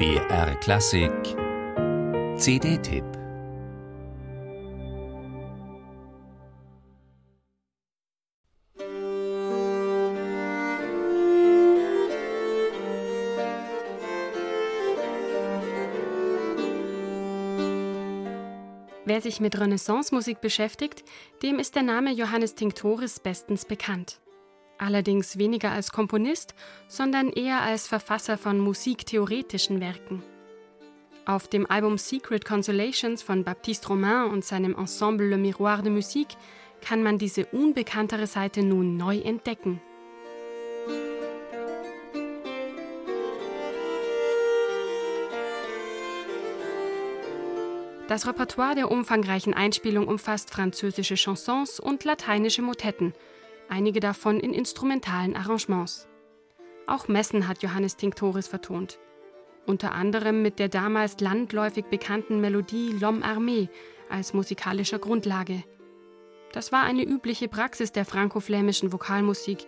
BR Klassik CD-Tipp Wer sich mit Renaissance-Musik beschäftigt, dem ist der Name Johannes Tinctoris bestens bekannt. Allerdings weniger als Komponist, sondern eher als Verfasser von musiktheoretischen Werken. Auf dem Album Secret Consolations von Baptiste Romain und seinem Ensemble Le Miroir de Musique kann man diese unbekanntere Seite nun neu entdecken. Das Repertoire der umfangreichen Einspielung umfasst französische Chansons und lateinische Motetten, einige davon in instrumentalen Arrangements. Auch Messen hat Johannes Tinctoris vertont. Unter anderem mit der damals landläufig bekannten Melodie L'Homme Armé als musikalischer Grundlage. Das war eine übliche Praxis der franco-flämischen Vokalmusik.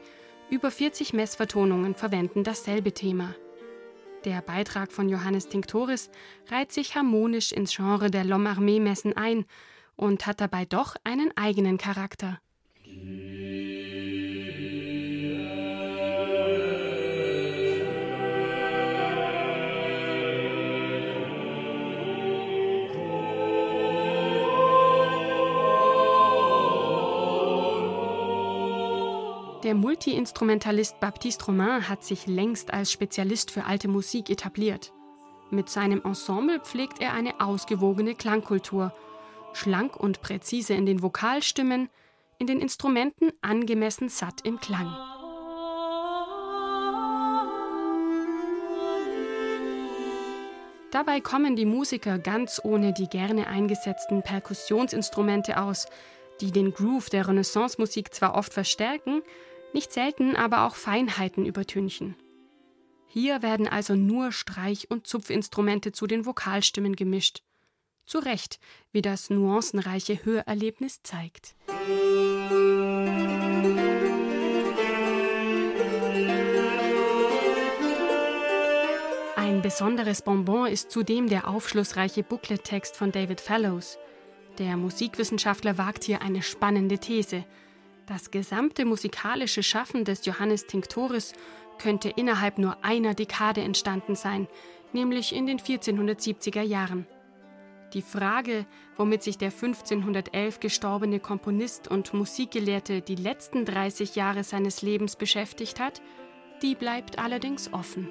Über 40 Messvertonungen verwenden dasselbe Thema. Der Beitrag von Johannes Tinctoris reiht sich harmonisch ins Genre der L'Homme-Armee-Messen ein und hat dabei doch einen eigenen Charakter. Der Multiinstrumentalist Baptiste Romain hat sich längst als Spezialist für alte Musik etabliert. Mit seinem Ensemble pflegt er eine ausgewogene Klangkultur, schlank und präzise in den Vokalstimmen, in den Instrumenten angemessen satt im Klang. Dabei kommen die Musiker ganz ohne die gerne eingesetzten Perkussionsinstrumente aus, die den Groove der Renaissance-Musik zwar oft verstärken, nicht selten aber auch Feinheiten übertünchen. Hier werden also nur Streich- und Zupfinstrumente zu den Vokalstimmen gemischt. Zu Recht, wie das nuancenreiche Hörerlebnis zeigt. Ein besonderes Bonbon ist zudem der aufschlussreiche Booklet-Text von David Fellows. Der Musikwissenschaftler wagt hier eine spannende These. Das gesamte musikalische Schaffen des Johannes Tinctoris könnte innerhalb nur einer Dekade entstanden sein, nämlich in den 1470er Jahren. Die Frage, womit sich der 1511 gestorbene Komponist und Musikgelehrte die letzten 30 Jahre seines Lebens beschäftigt hat, die bleibt allerdings offen.